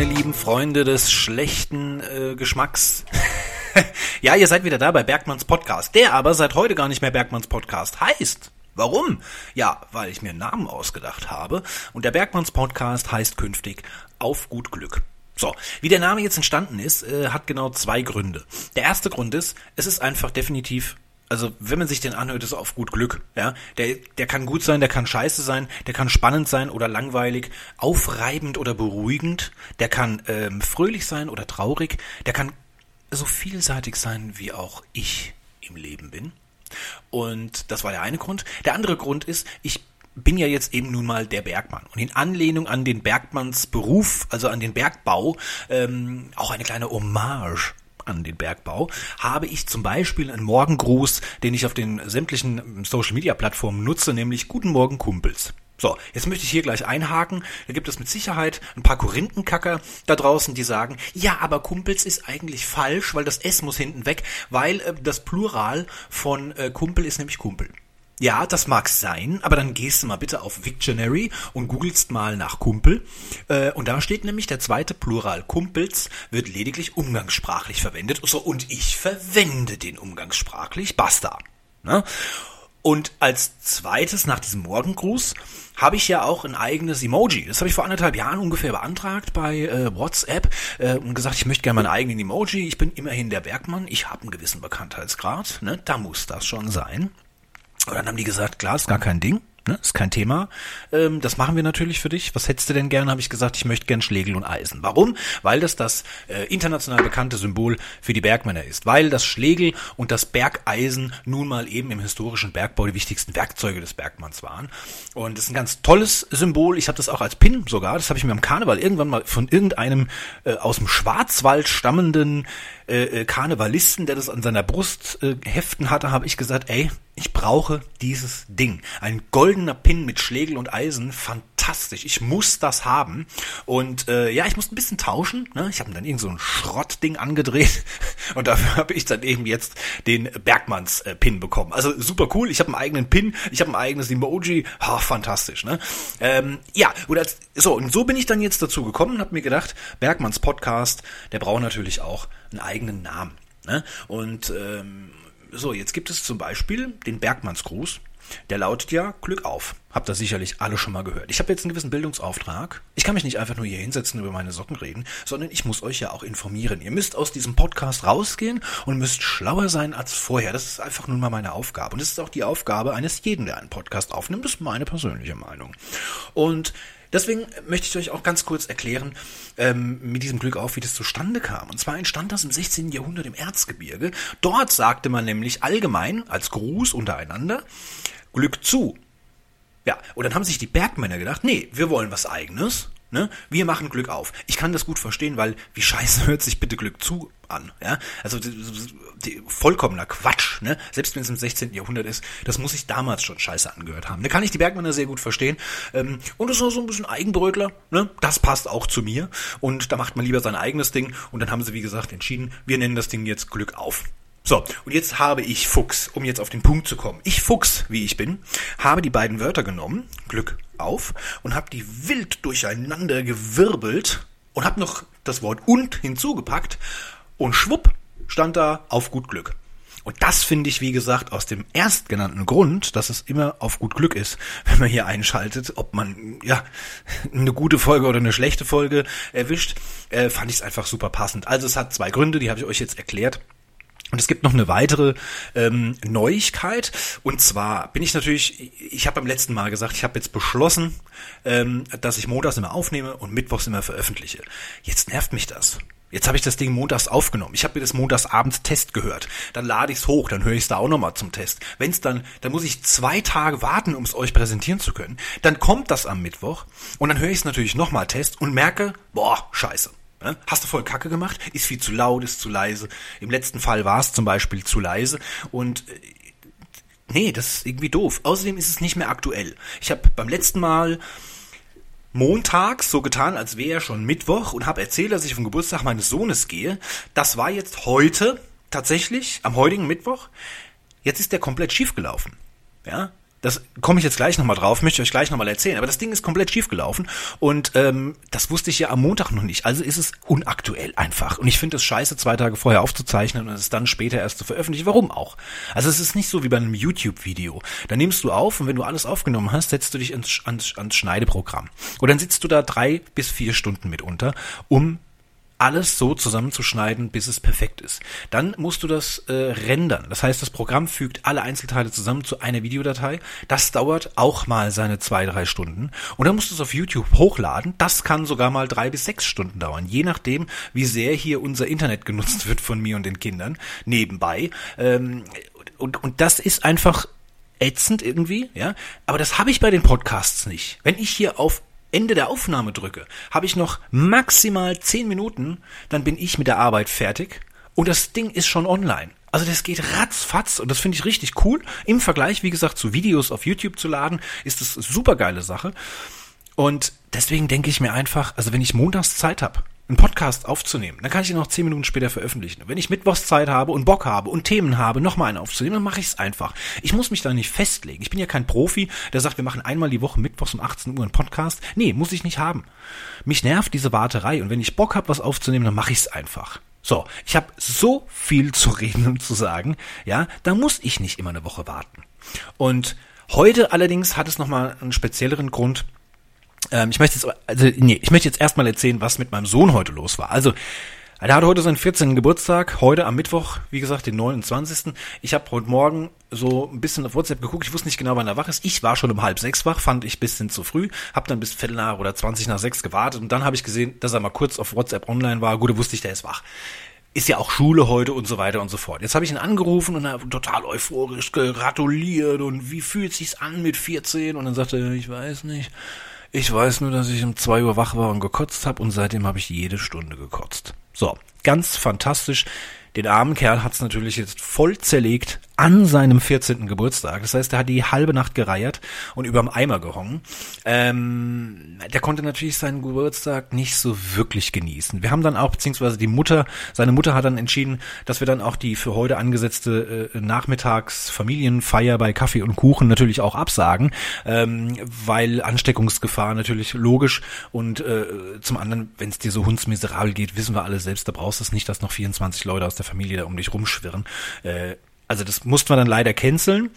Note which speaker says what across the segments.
Speaker 1: meine lieben Freunde des schlechten äh, Geschmacks. ja, ihr seid wieder da bei Bergmanns Podcast, der aber seit heute gar nicht mehr Bergmanns Podcast heißt. Warum? Ja, weil ich mir einen Namen ausgedacht habe und der Bergmanns Podcast heißt künftig Auf gut Glück. So, wie der Name jetzt entstanden ist, äh, hat genau zwei Gründe. Der erste Grund ist, es ist einfach definitiv also wenn man sich den anhört, ist auf gut Glück. Ja, der, der kann gut sein, der kann scheiße sein, der kann spannend sein oder langweilig, aufreibend oder beruhigend, der kann ähm, fröhlich sein oder traurig, der kann so vielseitig sein, wie auch ich im Leben bin. Und das war der eine Grund. Der andere Grund ist, ich bin ja jetzt eben nun mal der Bergmann. Und in Anlehnung an den Bergmanns Beruf, also an den Bergbau, ähm, auch eine kleine Hommage an den Bergbau, habe ich zum Beispiel einen Morgengruß, den ich auf den sämtlichen Social Media Plattformen nutze, nämlich Guten Morgen Kumpels. So, jetzt möchte ich hier gleich einhaken. Da gibt es mit Sicherheit ein paar Korinthenkacker da draußen, die sagen, ja, aber Kumpels ist eigentlich falsch, weil das S muss hinten weg, weil äh, das Plural von äh, Kumpel ist nämlich Kumpel. Ja, das mag sein, aber dann gehst du mal bitte auf Victionary und googelst mal nach Kumpel. Äh, und da steht nämlich, der zweite Plural Kumpels wird lediglich umgangssprachlich verwendet. So, und ich verwende den umgangssprachlich. Basta. Ne? Und als zweites nach diesem Morgengruß habe ich ja auch ein eigenes Emoji. Das habe ich vor anderthalb Jahren ungefähr beantragt bei äh, WhatsApp äh, und gesagt, ich möchte gerne meinen eigenen Emoji. Ich bin immerhin der Bergmann. Ich habe einen gewissen Bekanntheitsgrad. Ne? Da muss das schon sein. Und dann haben die gesagt, klar, ist gar kein Ding. Ne, ist kein Thema. Ähm, das machen wir natürlich für dich. Was hättest du denn gern? Habe ich gesagt, ich möchte gern Schlegel und Eisen. Warum? Weil das das äh, international bekannte Symbol für die Bergmänner ist. Weil das Schlegel und das Bergeisen nun mal eben im historischen Bergbau die wichtigsten Werkzeuge des Bergmanns waren. Und das ist ein ganz tolles Symbol. Ich habe das auch als Pin sogar. Das habe ich mir am Karneval irgendwann mal von irgendeinem äh, aus dem Schwarzwald stammenden äh, äh, Karnevalisten, der das an seiner Brust äh, heften hatte, habe ich gesagt, ey, ich brauche dieses Ding. Ein goldener Pin mit Schlegel und Eisen, fantastisch. Ich muss das haben. Und äh, ja, ich musste ein bisschen tauschen. Ne? Ich habe dann irgend so ein Schrottding angedreht und dafür habe ich dann eben jetzt den Bergmanns-Pin äh, bekommen. Also super cool. Ich habe einen eigenen Pin, ich habe ein eigenes Emoji. Ha, fantastisch. Ne? Ähm, ja, und als, so und so bin ich dann jetzt dazu gekommen und habe mir gedacht, Bergmanns Podcast, der braucht natürlich auch einen eigenen Namen. Ne? Und ähm, so, jetzt gibt es zum Beispiel den Bergmannsgruß. Der lautet ja Glück auf. Habt ihr sicherlich alle schon mal gehört. Ich habe jetzt einen gewissen Bildungsauftrag. Ich kann mich nicht einfach nur hier hinsetzen und über meine Socken reden, sondern ich muss euch ja auch informieren. Ihr müsst aus diesem Podcast rausgehen und müsst schlauer sein als vorher. Das ist einfach nun mal meine Aufgabe. Und das ist auch die Aufgabe eines jeden, der einen Podcast aufnimmt. Das ist meine persönliche Meinung. Und Deswegen möchte ich euch auch ganz kurz erklären, ähm, mit diesem Glück auf, wie das zustande kam. Und zwar entstand das im 16. Jahrhundert im Erzgebirge. Dort sagte man nämlich allgemein als Gruß untereinander Glück zu. Ja, und dann haben sich die Bergmänner gedacht, nee, wir wollen was eigenes Ne? Wir machen Glück auf. Ich kann das gut verstehen, weil wie scheiße hört sich bitte Glück zu an. Ja? Also die, die, vollkommener Quatsch. Ne? Selbst wenn es im 16. Jahrhundert ist, das muss ich damals schon scheiße angehört haben. Da kann ich die Bergmänner sehr gut verstehen. Ähm, und das ist auch so ein bisschen Eigenbrötler. Ne? Das passt auch zu mir. Und da macht man lieber sein eigenes Ding. Und dann haben sie, wie gesagt, entschieden, wir nennen das Ding jetzt Glück auf. So, und jetzt habe ich Fuchs, um jetzt auf den Punkt zu kommen. Ich Fuchs, wie ich bin, habe die beiden Wörter genommen, Glück auf, und habe die wild durcheinander gewirbelt und habe noch das Wort und hinzugepackt und schwupp stand da auf gut Glück. Und das finde ich, wie gesagt, aus dem erstgenannten Grund, dass es immer auf gut Glück ist, wenn man hier einschaltet, ob man ja eine gute Folge oder eine schlechte Folge erwischt, äh, fand ich es einfach super passend. Also es hat zwei Gründe, die habe ich euch jetzt erklärt. Und es gibt noch eine weitere ähm, Neuigkeit. Und zwar bin ich natürlich, ich habe beim letzten Mal gesagt, ich habe jetzt beschlossen, ähm, dass ich montags immer aufnehme und mittwochs immer veröffentliche. Jetzt nervt mich das. Jetzt habe ich das Ding montags aufgenommen. Ich habe mir das montags abends Test gehört. Dann lade ich es hoch, dann höre ich es da auch nochmal zum Test. Wenn es dann, dann muss ich zwei Tage warten, um es euch präsentieren zu können. Dann kommt das am Mittwoch und dann höre ich es natürlich nochmal Test und merke, boah, scheiße. Hast du voll Kacke gemacht? Ist viel zu laut, ist zu leise. Im letzten Fall war es zum Beispiel zu leise und äh, nee, das ist irgendwie doof. Außerdem ist es nicht mehr aktuell. Ich habe beim letzten Mal montags so getan, als wäre schon Mittwoch und habe erzählt, dass ich vom Geburtstag meines Sohnes gehe. Das war jetzt heute tatsächlich, am heutigen Mittwoch. Jetzt ist der komplett schief gelaufen. Ja, Das komme ich jetzt gleich nochmal drauf, möchte ich euch gleich nochmal erzählen. Aber das Ding ist komplett schief gelaufen und ähm, das wusste ich ja am Montag noch nicht. Also ist es unaktuell einfach. Und ich finde es scheiße, zwei Tage vorher aufzuzeichnen und es dann später erst zu veröffentlichen. Warum auch? Also es ist nicht so wie bei einem YouTube-Video. Da nimmst du auf und wenn du alles aufgenommen hast, setzt du dich ins, ans, ans Schneideprogramm. Und dann sitzt du da drei bis vier Stunden mitunter, um alles so zusammenzuschneiden, bis es perfekt ist. Dann musst du das äh, rendern. Das heißt, das Programm fügt alle Einzelteile zusammen zu einer Videodatei. Das dauert auch mal seine zwei, drei Stunden. Und dann musst du es auf YouTube hochladen. Das kann sogar mal drei bis sechs Stunden dauern. Je nachdem, wie sehr hier unser Internet genutzt wird von mir und den Kindern nebenbei. Ähm, und, und das ist einfach ätzend irgendwie, ja. Aber das habe ich bei den Podcasts nicht. Wenn ich hier auf Ende der Aufnahme drücke, habe ich noch maximal zehn Minuten, dann bin ich mit der Arbeit fertig und das Ding ist schon online. Also das geht ratzfatz und das finde ich richtig cool. Im Vergleich, wie gesagt, zu Videos auf YouTube zu laden, ist das super geile Sache. Und deswegen denke ich mir einfach, also wenn ich montags Zeit habe, einen Podcast aufzunehmen, dann kann ich ihn noch zehn Minuten später veröffentlichen. wenn ich Mittwochs Zeit habe und Bock habe und Themen habe, nochmal einen aufzunehmen, dann mache ich es einfach. Ich muss mich da nicht festlegen. Ich bin ja kein Profi, der sagt, wir machen einmal die Woche Mittwochs um 18 Uhr einen Podcast. Nee, muss ich nicht haben. Mich nervt diese Warterei und wenn ich Bock habe, was aufzunehmen, dann mache ich es einfach. So, ich habe so viel zu reden und zu sagen, ja, da muss ich nicht immer eine Woche warten. Und heute allerdings hat es nochmal einen spezielleren Grund, ähm, ich möchte jetzt, also nee, ich möchte jetzt erstmal erzählen, was mit meinem Sohn heute los war. Also er hat heute seinen 14. Geburtstag, heute am Mittwoch, wie gesagt, den 29. Ich habe heute Morgen so ein bisschen auf WhatsApp geguckt, ich wusste nicht genau, wann er wach ist. Ich war schon um halb sechs wach, fand ich bisschen zu früh, habe dann bis Viertel nach oder 20 nach sechs gewartet und dann habe ich gesehen, dass er mal kurz auf WhatsApp online war. Gut, wusste ich, der ist wach ist ja auch Schule heute und so weiter und so fort. Jetzt habe ich ihn angerufen und er total euphorisch gratuliert und wie fühlt sich's an mit 14 und dann sagte er, ich weiß nicht. Ich weiß nur, dass ich um zwei Uhr wach war und gekotzt habe und seitdem habe ich jede Stunde gekotzt. So, ganz fantastisch. Den armen Kerl hat's natürlich jetzt voll zerlegt an seinem 14. Geburtstag. Das heißt, er hat die halbe Nacht gereiert und überm Eimer gehongen. Ähm, der konnte natürlich seinen Geburtstag nicht so wirklich genießen. Wir haben dann auch, beziehungsweise die Mutter, seine Mutter hat dann entschieden, dass wir dann auch die für heute angesetzte äh, Nachmittagsfamilienfeier bei Kaffee und Kuchen natürlich auch absagen, ähm, weil Ansteckungsgefahr natürlich logisch und äh, zum anderen, wenn es dir so hundsmiserabel geht, wissen wir alle selbst, da brauchst du es nicht, dass noch 24 Leute aus der Familie da um dich rumschwirren. Äh, also das mussten wir dann leider canceln.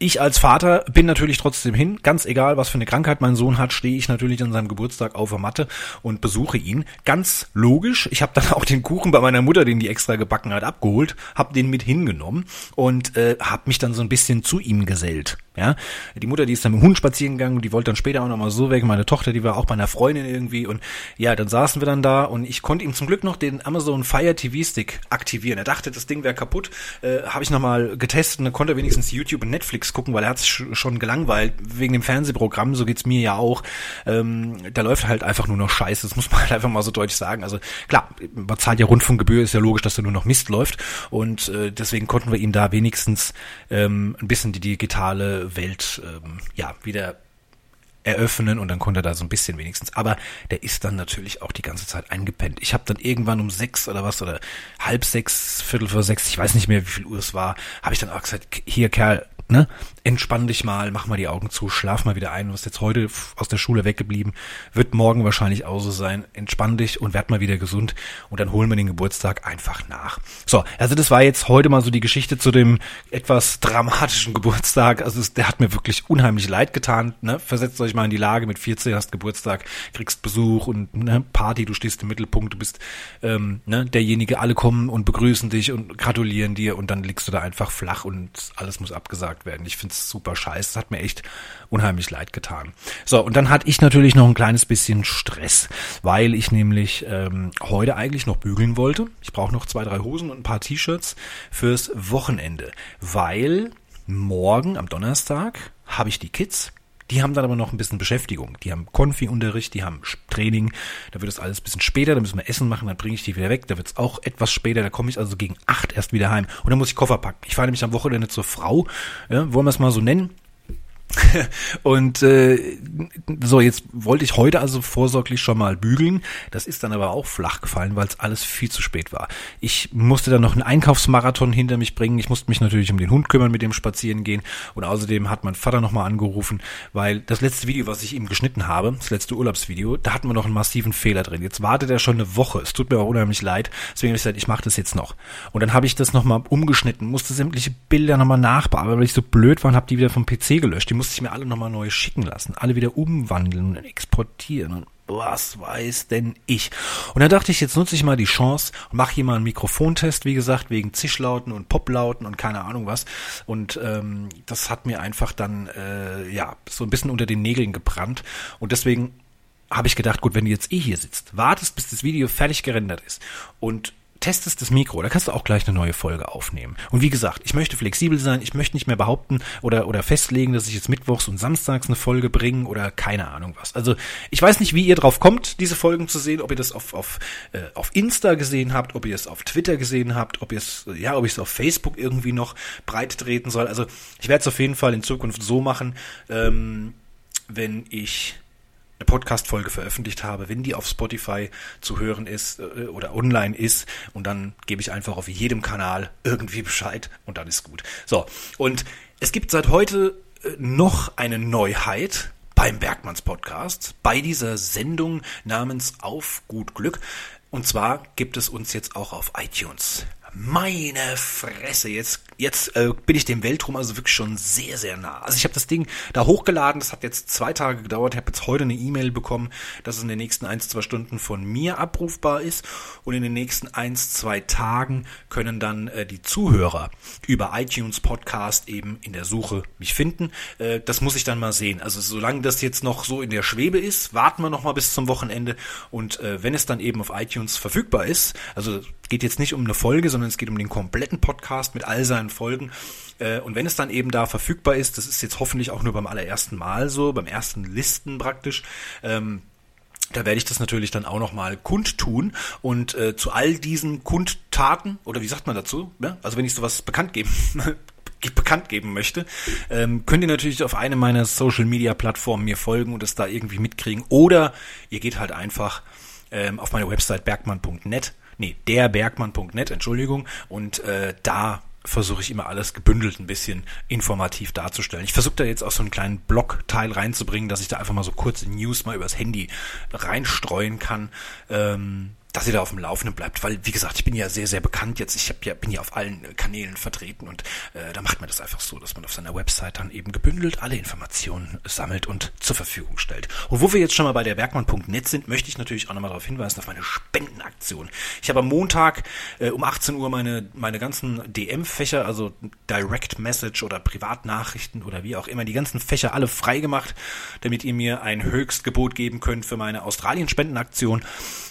Speaker 1: Ich als Vater bin natürlich trotzdem hin, ganz egal, was für eine Krankheit mein Sohn hat, stehe ich natürlich an seinem Geburtstag auf der Matte und besuche ihn. Ganz logisch. Ich habe dann auch den Kuchen bei meiner Mutter, den die extra gebacken hat, abgeholt, habe den mit hingenommen und äh, habe mich dann so ein bisschen zu ihm gesellt. Ja, die Mutter, die ist dann mit dem Hund spazieren gegangen, die wollte dann später auch noch mal so weg. Meine Tochter, die war auch bei einer Freundin irgendwie und ja, dann saßen wir dann da und ich konnte ihm zum Glück noch den Amazon Fire TV Stick aktivieren. Er dachte, das Ding wäre kaputt, äh, habe ich noch mal getestet und konnte er wenigstens YouTube und Netflix gucken, weil er hat sich schon gelangweilt wegen dem Fernsehprogramm. So geht's mir ja auch. Ähm, da läuft halt einfach nur noch Scheiße. Das muss man halt einfach mal so deutlich sagen. Also klar, man zahlt ja Rundfunkgebühr, ist ja logisch, dass da nur noch Mist läuft und äh, deswegen konnten wir ihm da wenigstens ähm, ein bisschen die digitale Welt ähm, ja wieder eröffnen und dann konnte er da so ein bisschen wenigstens. Aber der ist dann natürlich auch die ganze Zeit eingepennt. Ich habe dann irgendwann um sechs oder was oder halb sechs, viertel vor sechs, ich weiß nicht mehr, wie viel Uhr es war, habe ich dann auch gesagt, hier Kerl, ne, entspann dich mal, mach mal die Augen zu, schlaf mal wieder ein. Du bist jetzt heute aus der Schule weggeblieben, wird morgen wahrscheinlich auch so sein. Entspann dich und werd mal wieder gesund und dann holen wir den Geburtstag einfach nach. So, also das war jetzt heute mal so die Geschichte zu dem etwas dramatischen Geburtstag. Also es, der hat mir wirklich unheimlich leid getan. Ne? Versetzt euch mal in die Lage, mit 14 hast Geburtstag, kriegst Besuch und ne, Party, du stehst im Mittelpunkt, du bist ähm, ne, derjenige, alle kommen und begrüßen dich und gratulieren dir und dann liegst du da einfach flach und alles muss abgesagt gesagt werden. Ich finde es super scheiße. Das hat mir echt unheimlich leid getan. So, und dann hatte ich natürlich noch ein kleines bisschen Stress, weil ich nämlich ähm, heute eigentlich noch bügeln wollte. Ich brauche noch zwei, drei Hosen und ein paar T-Shirts fürs Wochenende, weil morgen am Donnerstag habe ich die Kids die haben dann aber noch ein bisschen Beschäftigung. Die haben Konfi-Unterricht, die haben Training. Da wird es alles ein bisschen später, da müssen wir Essen machen, dann bringe ich die wieder weg. Da wird es auch etwas später, da komme ich also gegen acht erst wieder heim. Und dann muss ich Koffer packen. Ich fahre nämlich am Wochenende zur Frau, ja, wollen wir es mal so nennen. und äh, so, jetzt wollte ich heute also vorsorglich schon mal bügeln. Das ist dann aber auch flach gefallen, weil es alles viel zu spät war. Ich musste dann noch einen Einkaufsmarathon hinter mich bringen. Ich musste mich natürlich um den Hund kümmern, mit dem spazieren gehen. Und außerdem hat mein Vater nochmal angerufen, weil das letzte Video, was ich ihm geschnitten habe, das letzte Urlaubsvideo, da hatten wir noch einen massiven Fehler drin. Jetzt wartet er schon eine Woche. Es tut mir auch unheimlich leid. Deswegen habe ich gesagt, ich mache das jetzt noch. Und dann habe ich das nochmal umgeschnitten, musste sämtliche Bilder nochmal nachbearbeiten, weil ich so blöd war und habe die wieder vom PC gelöscht. Die musste ich mir alle nochmal neu schicken lassen, alle wieder umwandeln und exportieren und was weiß denn ich. Und dann dachte ich, jetzt nutze ich mal die Chance und mache hier mal einen Mikrofontest, wie gesagt, wegen Zischlauten und Poplauten und keine Ahnung was. Und ähm, das hat mir einfach dann äh, ja so ein bisschen unter den Nägeln gebrannt. Und deswegen habe ich gedacht, gut, wenn du jetzt eh hier sitzt, wartest, bis das Video fertig gerendert ist und testest das Mikro, da kannst du auch gleich eine neue Folge aufnehmen. Und wie gesagt, ich möchte flexibel sein, ich möchte nicht mehr behaupten oder, oder festlegen, dass ich jetzt mittwochs und samstags eine Folge bringe oder keine Ahnung was. Also ich weiß nicht, wie ihr drauf kommt, diese Folgen zu sehen, ob ihr das auf, auf, äh, auf Insta gesehen habt, ob ihr es auf Twitter gesehen habt, ob ihr es, ja, ob ich es auf Facebook irgendwie noch breit treten soll. Also ich werde es auf jeden Fall in Zukunft so machen, ähm, wenn ich Podcast-Folge veröffentlicht habe, wenn die auf Spotify zu hören ist äh, oder online ist und dann gebe ich einfach auf jedem Kanal irgendwie Bescheid und dann ist gut. So, und es gibt seit heute äh, noch eine Neuheit beim Bergmanns Podcast, bei dieser Sendung namens Auf gut Glück. Und zwar gibt es uns jetzt auch auf iTunes. Meine Fresse, jetzt, jetzt äh, bin ich dem Weltruhm also wirklich schon sehr, sehr nah. Also ich habe das Ding da hochgeladen, das hat jetzt zwei Tage gedauert, ich habe jetzt heute eine E-Mail bekommen, dass es in den nächsten ein, zwei Stunden von mir abrufbar ist und in den nächsten ein, zwei Tagen können dann äh, die Zuhörer über iTunes Podcast eben in der Suche mich finden. Äh, das muss ich dann mal sehen. Also solange das jetzt noch so in der Schwebe ist, warten wir noch mal bis zum Wochenende und äh, wenn es dann eben auf iTunes verfügbar ist, also geht jetzt nicht um eine Folge, sondern es geht um den kompletten Podcast mit all seinen Folgen. Äh, und wenn es dann eben da verfügbar ist, das ist jetzt hoffentlich auch nur beim allerersten Mal so, beim ersten Listen praktisch, ähm, da werde ich das natürlich dann auch nochmal kundtun und äh, zu all diesen Kundtaten, oder wie sagt man dazu, ja? also wenn ich sowas bekannt geben bekannt geben möchte, ähm, könnt ihr natürlich auf eine meiner Social Media Plattformen mir folgen und es da irgendwie mitkriegen. Oder ihr geht halt einfach ähm, auf meine Website bergmann.net nee, derbergmann.net, Entschuldigung, und äh, da versuche ich immer alles gebündelt ein bisschen informativ darzustellen. Ich versuche da jetzt auch so einen kleinen Blog-Teil reinzubringen, dass ich da einfach mal so kurze News mal übers Handy reinstreuen kann. Ähm, dass ihr da auf dem Laufenden bleibt, weil wie gesagt, ich bin ja sehr sehr bekannt jetzt. Ich hab ja bin ja auf allen Kanälen vertreten und äh, da macht man das einfach so, dass man auf seiner Website dann eben gebündelt alle Informationen sammelt und zur Verfügung stellt. Und wo wir jetzt schon mal bei der Bergmann.net sind, möchte ich natürlich auch nochmal darauf hinweisen auf meine Spendenaktion. Ich habe am Montag äh, um 18 Uhr meine meine ganzen DM-Fächer, also Direct Message oder Privatnachrichten oder wie auch immer, die ganzen Fächer alle freigemacht, damit ihr mir ein Höchstgebot geben könnt für meine Australien-Spendenaktion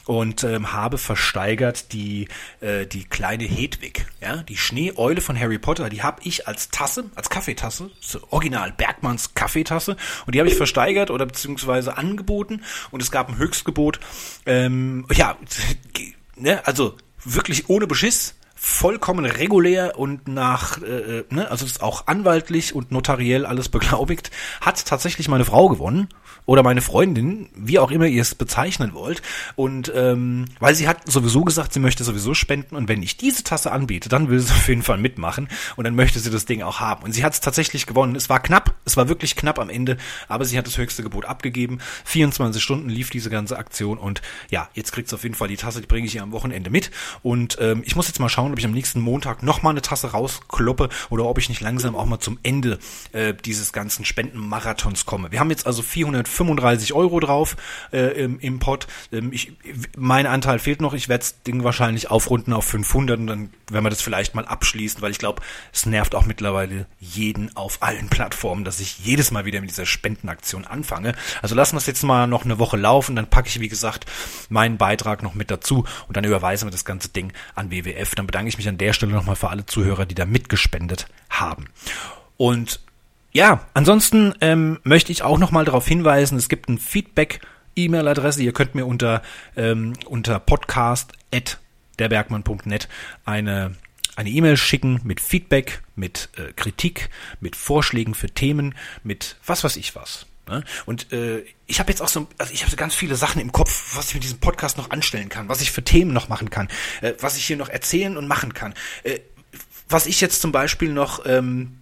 Speaker 1: und ähm, habe versteigert die äh, die kleine Hedwig, ja, die Schneeeule von Harry Potter, die habe ich als Tasse, als Kaffeetasse, Original Bergmanns Kaffeetasse und die habe ich versteigert oder beziehungsweise angeboten und es gab ein Höchstgebot, ähm, ja, ne, also wirklich ohne Beschiss vollkommen regulär und nach, äh, äh ne, also ist auch anwaltlich und notariell alles beglaubigt, hat tatsächlich meine Frau gewonnen oder meine Freundin, wie auch immer ihr es bezeichnen wollt. Und ähm, weil sie hat sowieso gesagt, sie möchte sowieso spenden und wenn ich diese Tasse anbiete, dann will sie auf jeden Fall mitmachen und dann möchte sie das Ding auch haben. Und sie hat es tatsächlich gewonnen. Es war knapp, es war wirklich knapp am Ende, aber sie hat das höchste Gebot abgegeben. 24 Stunden lief diese ganze Aktion und ja, jetzt kriegt sie auf jeden Fall die Tasse, die bringe ich ihr am Wochenende mit. Und ähm, ich muss jetzt mal schauen, ob ich am nächsten Montag nochmal eine Tasse rauskloppe oder ob ich nicht langsam auch mal zum Ende äh, dieses ganzen Spendenmarathons komme. Wir haben jetzt also 400 35 Euro drauf äh, im, im Pot. Ähm, ich, mein Anteil fehlt noch. Ich werde das Ding wahrscheinlich aufrunden auf 500 und dann werden wir das vielleicht mal abschließen, weil ich glaube, es nervt auch mittlerweile jeden auf allen Plattformen, dass ich jedes Mal wieder mit dieser Spendenaktion anfange. Also lassen wir es jetzt mal noch eine Woche laufen, dann packe ich, wie gesagt, meinen Beitrag noch mit dazu und dann überweisen wir das ganze Ding an WWF. Dann bedanke ich mich an der Stelle nochmal für alle Zuhörer, die da mitgespendet haben. Und ja, ansonsten ähm, möchte ich auch nochmal darauf hinweisen, es gibt ein Feedback E-Mail-Adresse. Ihr könnt mir unter, ähm, unter podcast.derbergmann.net eine eine E-Mail schicken mit Feedback, mit äh, Kritik, mit Vorschlägen für Themen, mit was weiß ich was. Ne? Und äh, ich habe jetzt auch so, also ich habe so ganz viele Sachen im Kopf, was ich mit diesem Podcast noch anstellen kann, was ich für Themen noch machen kann, äh, was ich hier noch erzählen und machen kann. Äh, was ich jetzt zum Beispiel noch ähm,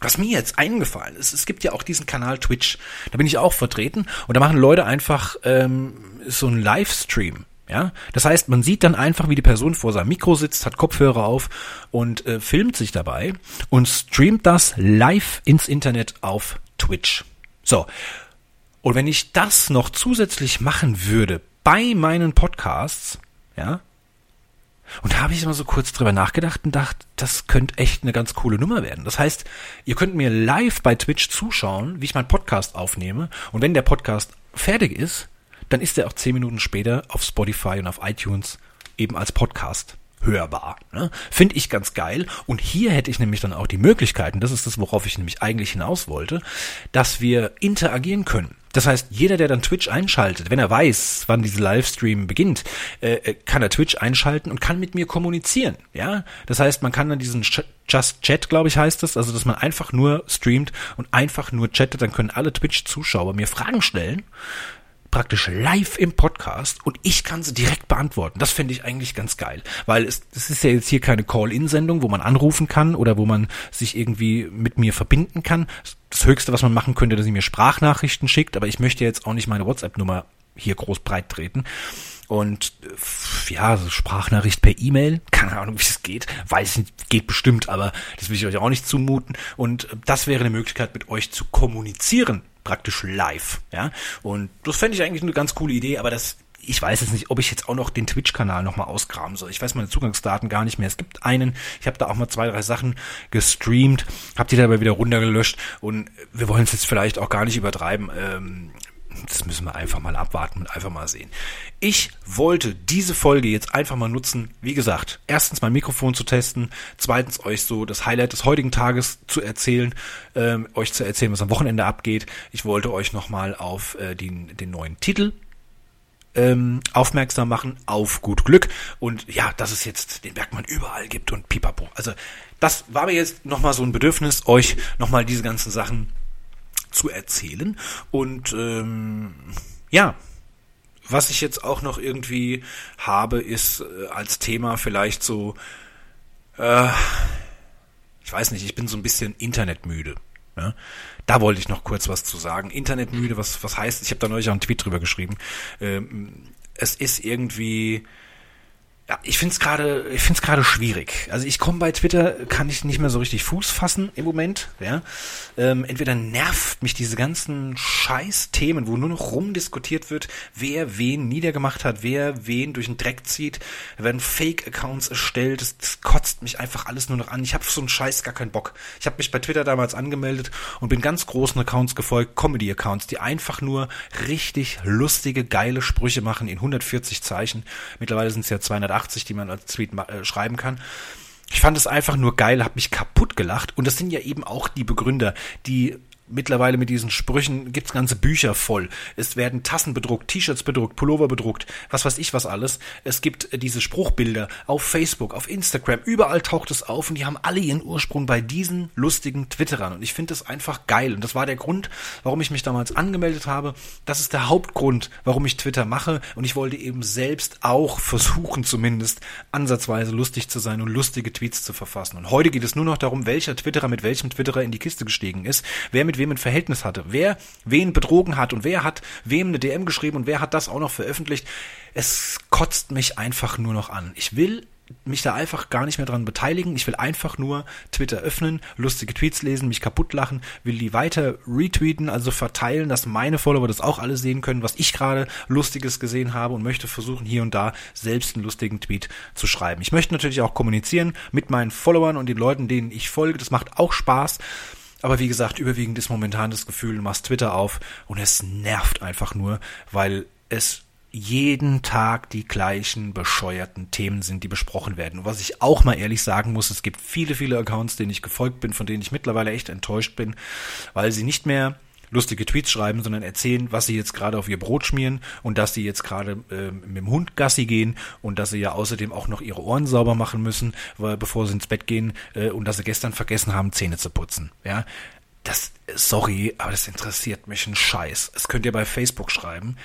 Speaker 1: was mir jetzt eingefallen ist, es gibt ja auch diesen Kanal Twitch, da bin ich auch vertreten und da machen Leute einfach ähm, so einen Livestream. Ja, das heißt, man sieht dann einfach, wie die Person vor seinem Mikro sitzt, hat Kopfhörer auf und äh, filmt sich dabei und streamt das live ins Internet auf Twitch. So. Und wenn ich das noch zusätzlich machen würde bei meinen Podcasts, ja, und da habe ich immer so kurz drüber nachgedacht und dachte, das könnte echt eine ganz coole Nummer werden. Das heißt, ihr könnt mir live bei Twitch zuschauen, wie ich meinen Podcast aufnehme. Und wenn der Podcast fertig ist, dann ist er auch zehn Minuten später auf Spotify und auf iTunes eben als Podcast hörbar. Ne? Finde ich ganz geil. Und hier hätte ich nämlich dann auch die Möglichkeiten, das ist das, worauf ich nämlich eigentlich hinaus wollte, dass wir interagieren können. Das heißt, jeder, der dann Twitch einschaltet, wenn er weiß, wann diese Livestream beginnt, äh, äh kann er Twitch einschalten und kann mit mir kommunizieren. Ja, das heißt, man kann dann diesen Just Chat, glaube ich, heißt es, also dass man einfach nur streamt und einfach nur chattet, dann können alle Twitch-Zuschauer mir Fragen stellen praktisch live im Podcast und ich kann sie direkt beantworten. Das finde ich eigentlich ganz geil, weil es, es ist ja jetzt hier keine Call-in-Sendung, wo man anrufen kann oder wo man sich irgendwie mit mir verbinden kann. Das Höchste, was man machen könnte, dass sie mir Sprachnachrichten schickt, aber ich möchte jetzt auch nicht meine WhatsApp-Nummer hier groß breit treten. Und ja, Sprachnachricht per E-Mail, keine Ahnung, wie es geht, weiß nicht, geht bestimmt, aber das will ich euch auch nicht zumuten. Und das wäre eine Möglichkeit, mit euch zu kommunizieren praktisch live. Ja, und das fände ich eigentlich eine ganz coole Idee, aber das ich weiß jetzt nicht, ob ich jetzt auch noch den Twitch-Kanal nochmal ausgraben soll. Ich weiß meine Zugangsdaten gar nicht mehr. Es gibt einen, ich habe da auch mal zwei, drei Sachen gestreamt, habe die dabei wieder runtergelöscht und wir wollen es jetzt vielleicht auch gar nicht übertreiben. Ähm, das müssen wir einfach mal abwarten und einfach mal sehen. Ich wollte diese Folge jetzt einfach mal nutzen, wie gesagt, erstens mein Mikrofon zu testen, zweitens euch so das Highlight des heutigen Tages zu erzählen, ähm, euch zu erzählen, was am Wochenende abgeht. Ich wollte euch nochmal auf äh, den, den neuen Titel ähm, aufmerksam machen, auf gut Glück und ja, dass es jetzt den Bergmann überall gibt und pipapo. Also das war mir jetzt nochmal so ein Bedürfnis, euch nochmal diese ganzen Sachen zu erzählen. Und ähm, ja, was ich jetzt auch noch irgendwie habe, ist äh, als Thema vielleicht so, äh, ich weiß nicht, ich bin so ein bisschen internetmüde. Ja? Da wollte ich noch kurz was zu sagen. Internetmüde, was, was heißt, ich habe da neulich auch einen Tweet drüber geschrieben. Ähm, es ist irgendwie ja, ich find's gerade, ich find's gerade schwierig. Also ich komme bei Twitter, kann ich nicht mehr so richtig Fuß fassen im Moment. Ja, ähm, entweder nervt mich diese ganzen Scheiß-Themen, wo nur noch rumdiskutiert wird, wer wen niedergemacht hat, wer wen durch den Dreck zieht, da werden Fake-Accounts erstellt. Das, das, kotzt mich einfach alles nur noch an. Ich habe so einen Scheiß gar keinen Bock. Ich habe mich bei Twitter damals angemeldet und bin ganz großen Accounts gefolgt, Comedy-Accounts, die einfach nur richtig lustige, geile Sprüche machen in 140 Zeichen. Mittlerweile sind es ja 280 80, die man als Tweet äh, schreiben kann. Ich fand es einfach nur geil, habe mich kaputt gelacht. Und das sind ja eben auch die Begründer, die mittlerweile mit diesen Sprüchen gibt's ganze Bücher voll. Es werden Tassen bedruckt, T-Shirts bedruckt, Pullover bedruckt, was weiß ich was alles. Es gibt äh, diese Spruchbilder auf Facebook, auf Instagram, überall taucht es auf und die haben alle ihren Ursprung bei diesen lustigen Twitterern. Und ich finde das einfach geil. Und das war der Grund, warum ich mich damals angemeldet habe. Das ist der Hauptgrund, warum ich Twitter mache. Und ich wollte eben selbst auch versuchen, zumindest ansatzweise lustig zu sein und lustige Tweets zu verfassen. Und heute geht es nur noch darum, welcher Twitterer mit welchem Twitterer in die Kiste gestiegen ist, wer mit wem ein Verhältnis hatte, wer wen betrogen hat und wer hat wem eine DM geschrieben und wer hat das auch noch veröffentlicht. Es kotzt mich einfach nur noch an. Ich will mich da einfach gar nicht mehr dran beteiligen. Ich will einfach nur Twitter öffnen, lustige Tweets lesen, mich kaputt lachen, will die weiter retweeten, also verteilen, dass meine Follower das auch alle sehen können, was ich gerade Lustiges gesehen habe und möchte versuchen, hier und da selbst einen lustigen Tweet zu schreiben. Ich möchte natürlich auch kommunizieren mit meinen Followern und den Leuten, denen ich folge. Das macht auch Spaß. Aber wie gesagt, überwiegend ist momentan das Gefühl, du machst Twitter auf und es nervt einfach nur, weil es jeden Tag die gleichen bescheuerten Themen sind, die besprochen werden. Und was ich auch mal ehrlich sagen muss, es gibt viele, viele Accounts, denen ich gefolgt bin, von denen ich mittlerweile echt enttäuscht bin, weil sie nicht mehr lustige Tweets schreiben, sondern erzählen, was sie jetzt gerade auf ihr Brot schmieren und dass sie jetzt gerade äh, mit dem Hund Gassi gehen und dass sie ja außerdem auch noch ihre Ohren sauber machen müssen, weil, bevor sie ins Bett gehen äh, und dass sie gestern vergessen haben, Zähne zu putzen. Ja, das, sorry, aber das interessiert mich ein Scheiß. Das könnt ihr bei Facebook schreiben,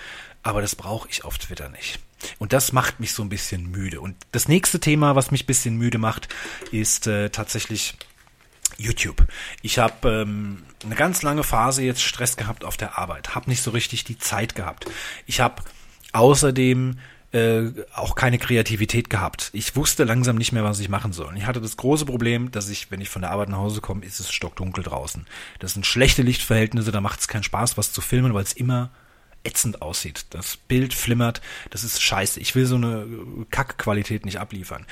Speaker 1: aber das brauche ich auf Twitter nicht. Und das macht mich so ein bisschen müde. Und das nächste Thema, was mich ein bisschen müde macht, ist äh, tatsächlich YouTube. Ich habe ähm, eine ganz lange Phase jetzt Stress gehabt auf der Arbeit, habe nicht so richtig die Zeit gehabt. Ich habe außerdem äh, auch keine Kreativität gehabt. Ich wusste langsam nicht mehr, was ich machen soll. Ich hatte das große Problem, dass ich, wenn ich von der Arbeit nach Hause komme, ist es stockdunkel draußen. Das sind schlechte Lichtverhältnisse, da macht es keinen Spaß, was zu filmen, weil es immer ätzend aussieht. Das Bild flimmert, das ist scheiße. Ich will so eine Kackqualität nicht abliefern.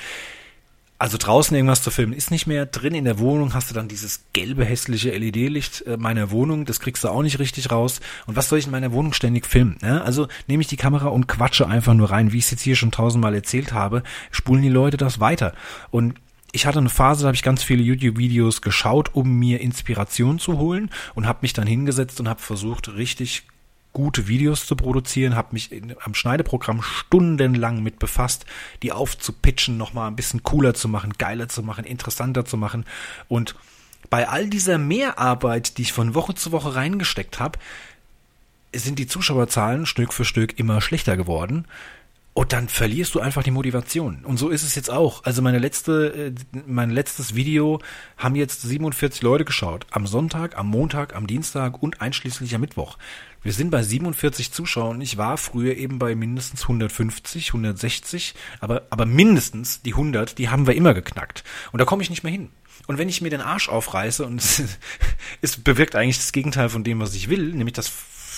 Speaker 1: Also draußen irgendwas zu filmen ist nicht mehr. Drin in der Wohnung hast du dann dieses gelbe hässliche LED-Licht äh, meiner Wohnung. Das kriegst du auch nicht richtig raus. Und was soll ich in meiner Wohnung ständig filmen? Ne? Also nehme ich die Kamera und quatsche einfach nur rein. Wie ich es jetzt hier schon tausendmal erzählt habe, spulen die Leute das weiter. Und ich hatte eine Phase, da habe ich ganz viele YouTube-Videos geschaut, um mir Inspiration zu holen und habe mich dann hingesetzt und habe versucht, richtig gute Videos zu produzieren, habe mich in, am Schneideprogramm stundenlang mit befasst, die aufzupitchen, nochmal ein bisschen cooler zu machen, geiler zu machen, interessanter zu machen. Und bei all dieser Mehrarbeit, die ich von Woche zu Woche reingesteckt habe, sind die Zuschauerzahlen Stück für Stück immer schlechter geworden. Und dann verlierst du einfach die Motivation. Und so ist es jetzt auch. Also meine letzte, äh, mein letztes Video haben jetzt 47 Leute geschaut. Am Sonntag, am Montag, am Dienstag und einschließlich am Mittwoch. Wir sind bei 47 Zuschauern. Ich war früher eben bei mindestens 150, 160, aber, aber mindestens die 100, die haben wir immer geknackt. Und da komme ich nicht mehr hin. Und wenn ich mir den Arsch aufreiße und es bewirkt eigentlich das Gegenteil von dem, was ich will, nämlich dass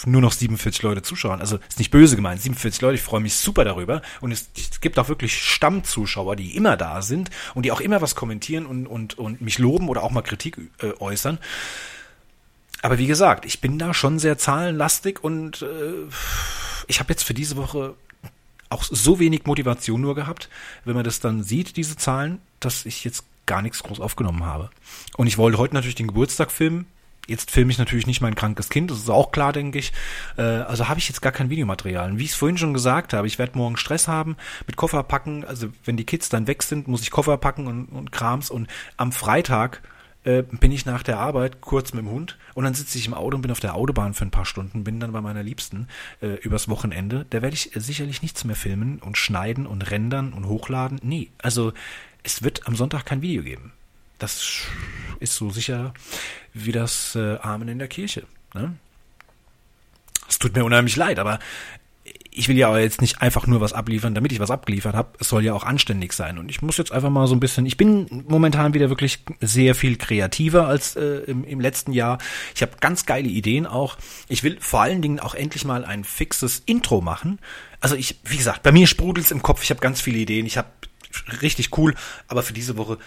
Speaker 1: nur noch 47 Leute zuschauen. Also ist nicht böse gemeint, 47 Leute, ich freue mich super darüber. Und es, es, gibt auch wirklich Stammzuschauer, die immer da sind und die auch immer was kommentieren und, und, und mich loben oder auch mal Kritik äh, äußern. Aber wie gesagt, ich bin da schon sehr zahlenlastig und äh, ich habe jetzt für diese Woche auch so wenig Motivation nur gehabt, wenn man das dann sieht, diese Zahlen, dass ich jetzt gar nichts groß aufgenommen habe. Und ich wollte heute natürlich den Geburtstag filmen, Jetzt filme ich natürlich nicht mein krankes Kind, das ist auch klar, denke ich. Äh, also habe ich jetzt gar kein Videomaterial. Und wie ich es vorhin schon gesagt habe, ich werde morgen Stress haben mit Koffer packen. Also wenn die Kids dann weg sind, muss ich Koffer packen und, und Krams. Und am Freitag äh, bin ich nach der Arbeit kurz mit dem Hund und dann sitze ich im Auto und bin auf der Autobahn für ein paar Stunden, bin dann bei meiner Liebsten äh, übers Wochenende. Da werde ich sicherlich nichts mehr filmen und schneiden und rendern und hochladen. Nee, also es wird am Sonntag kein Video geben. Das ist so sicher wie das äh, Amen in der Kirche. Ne? Es tut mir unheimlich leid, aber ich will ja jetzt nicht einfach nur was abliefern, damit ich was abgeliefert habe. Es soll ja auch anständig sein. Und ich muss jetzt einfach mal so ein bisschen, ich bin momentan wieder wirklich sehr viel kreativer als äh, im, im letzten Jahr. Ich habe ganz geile Ideen auch. Ich will vor allen Dingen auch endlich mal ein fixes Intro machen. Also ich, wie gesagt, bei mir sprudelt es im Kopf. Ich habe ganz viele Ideen. Ich habe richtig cool, aber für diese Woche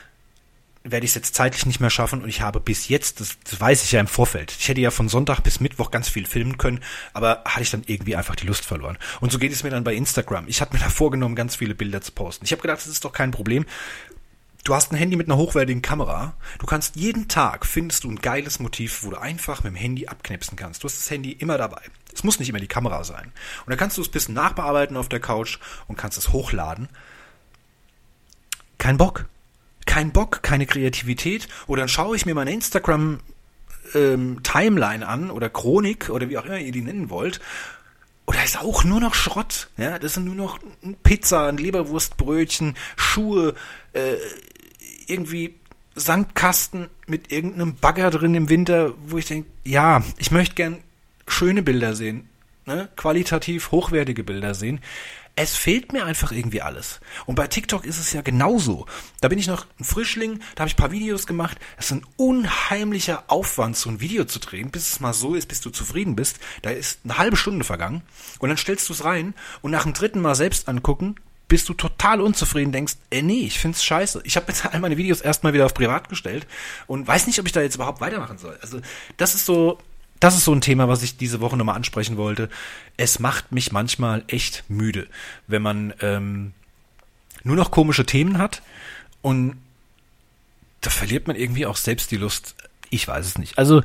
Speaker 1: werde ich es jetzt zeitlich nicht mehr schaffen und ich habe bis jetzt, das, das weiß ich ja im Vorfeld, ich hätte ja von Sonntag bis Mittwoch ganz viel filmen können, aber hatte ich dann irgendwie einfach die Lust verloren. Und so geht es mir dann bei Instagram. Ich hatte mir da vorgenommen, ganz viele Bilder zu posten. Ich habe gedacht, das ist doch kein Problem. Du hast ein Handy mit einer hochwertigen Kamera. Du kannst jeden Tag findest du ein geiles Motiv, wo du einfach mit dem Handy abknipsen kannst. Du hast das Handy immer dabei. Es muss nicht immer die Kamera sein. Und dann kannst du es ein bisschen nachbearbeiten auf der Couch und kannst es hochladen. Kein Bock kein Bock, keine Kreativität. Oder dann schaue ich mir meine Instagram ähm, Timeline an oder Chronik oder wie auch immer ihr die nennen wollt. Oder ist auch nur noch Schrott. Ja, das sind nur noch Pizza, ein Leberwurstbrötchen, Schuhe, äh, irgendwie Sandkasten mit irgendeinem Bagger drin im Winter, wo ich denke, ja, ich möchte gern schöne Bilder sehen, ne? qualitativ hochwertige Bilder sehen es fehlt mir einfach irgendwie alles. Und bei TikTok ist es ja genauso. Da bin ich noch ein Frischling, da habe ich ein paar Videos gemacht. Es ist ein unheimlicher Aufwand, so ein Video zu drehen, bis es mal so ist, bis du zufrieden bist. Da ist eine halbe Stunde vergangen und dann stellst du es rein und nach dem dritten Mal selbst angucken, bist du total unzufrieden, denkst, ey nee, ich find's scheiße. Ich habe jetzt all meine Videos erstmal wieder auf privat gestellt und weiß nicht, ob ich da jetzt überhaupt weitermachen soll. Also das ist so das ist so ein Thema, was ich diese Woche nochmal ansprechen wollte. Es macht mich manchmal echt müde, wenn man ähm, nur noch komische Themen hat und da verliert man irgendwie auch selbst die Lust. Ich weiß es nicht. Also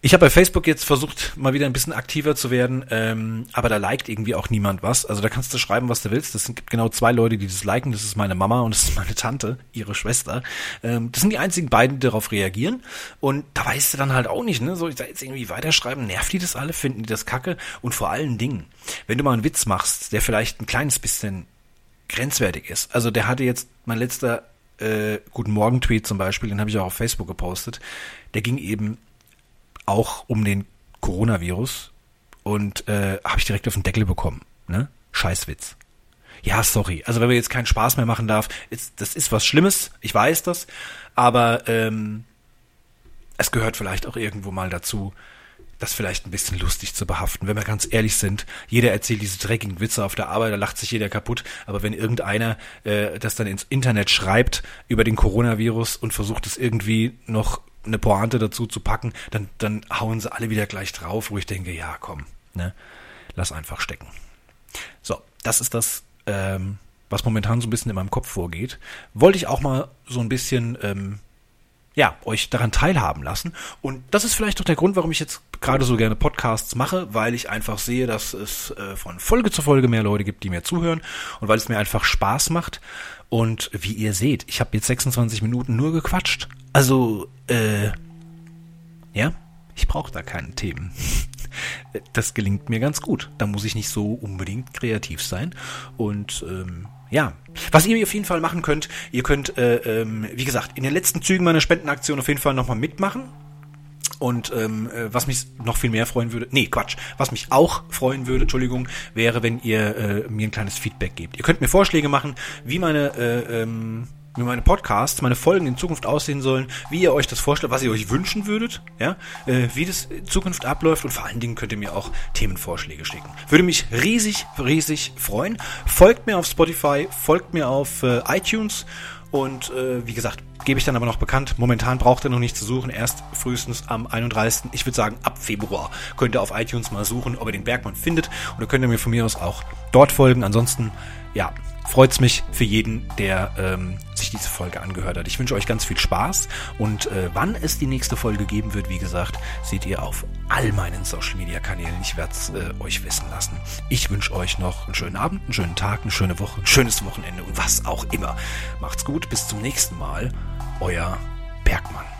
Speaker 1: Ich habe bei Facebook jetzt versucht, mal wieder ein bisschen aktiver zu werden, ähm, aber da liked irgendwie auch niemand was. Also da kannst du schreiben, was du willst. Das sind genau zwei Leute, die das liken. Das ist meine Mama und das ist meine Tante, ihre Schwester. Ähm, das sind die einzigen beiden, die darauf reagieren. Und da weißt du dann halt auch nicht, ne? Soll ich da jetzt irgendwie weiterschreiben? Nervt die das alle? Finden die das kacke? Und vor allen Dingen, wenn du mal einen Witz machst, der vielleicht ein kleines bisschen grenzwertig ist. Also der hatte jetzt mein letzter äh, Guten Morgen-Tweet zum Beispiel, den habe ich auch auf Facebook gepostet. Der ging eben auch um den Coronavirus und äh, habe ich direkt auf den Deckel bekommen. Ne? Scheißwitz. Ja, sorry. Also wenn man jetzt keinen Spaß mehr machen darf, ist, das ist was Schlimmes, ich weiß das, aber ähm, es gehört vielleicht auch irgendwo mal dazu, das vielleicht ein bisschen lustig zu behaften. Wenn wir ganz ehrlich sind, jeder erzählt diese dreckigen Witze auf der Arbeit, da lacht sich jeder kaputt. Aber wenn irgendeiner äh, das dann ins Internet schreibt über den Coronavirus und versucht es irgendwie noch eine Pointe dazu zu packen, dann, dann hauen sie alle wieder gleich drauf, wo ich denke, ja, komm, ne, lass einfach stecken. So, das ist das, ähm, was momentan so ein bisschen in meinem Kopf vorgeht. Wollte ich auch mal so ein bisschen, ähm, ja, euch daran teilhaben lassen. Und das ist vielleicht auch der Grund, warum ich jetzt gerade so gerne Podcasts mache, weil ich einfach sehe, dass es äh, von Folge zu Folge mehr Leute gibt, die mir zuhören und weil es mir einfach Spaß macht. Und wie ihr seht, ich habe jetzt 26 Minuten nur gequatscht. Also, äh, ja, ich brauche da keine Themen. Das gelingt mir ganz gut. Da muss ich nicht so unbedingt kreativ sein. Und ähm, ja, was ihr auf jeden Fall machen könnt, ihr könnt, äh, ähm, wie gesagt, in den letzten Zügen meiner Spendenaktion auf jeden Fall nochmal mitmachen. Und ähm, äh, was mich noch viel mehr freuen würde, nee, Quatsch, was mich auch freuen würde, Entschuldigung, wäre, wenn ihr äh, mir ein kleines Feedback gebt. Ihr könnt mir Vorschläge machen, wie meine äh, ähm, wie meine Podcasts, meine Folgen in Zukunft aussehen sollen, wie ihr euch das vorstellt, was ihr euch wünschen würdet, ja, äh, wie das in Zukunft abläuft und vor allen Dingen könnt ihr mir auch Themenvorschläge schicken. Würde mich riesig, riesig freuen. Folgt mir auf Spotify, folgt mir auf äh, iTunes und äh, wie gesagt, gebe ich dann aber noch bekannt. Momentan braucht ihr noch nicht zu suchen, erst frühestens am 31. Ich würde sagen, ab Februar könnt ihr auf iTunes mal suchen, ob ihr den Bergmann findet. Dann könnt ihr mir von mir aus auch dort folgen. Ansonsten, ja, freut es mich für jeden, der ähm, sich diese Folge angehört hat. Ich wünsche euch ganz viel Spaß und äh, wann es die nächste Folge geben wird, wie gesagt, seht ihr auf all meinen Social Media Kanälen. Ich werde es äh, euch wissen lassen. Ich wünsche euch noch einen schönen Abend, einen schönen Tag, eine schöne Woche, ein schönes Wochenende und was auch immer. Macht's gut, bis zum nächsten Mal. Euer Bergmann.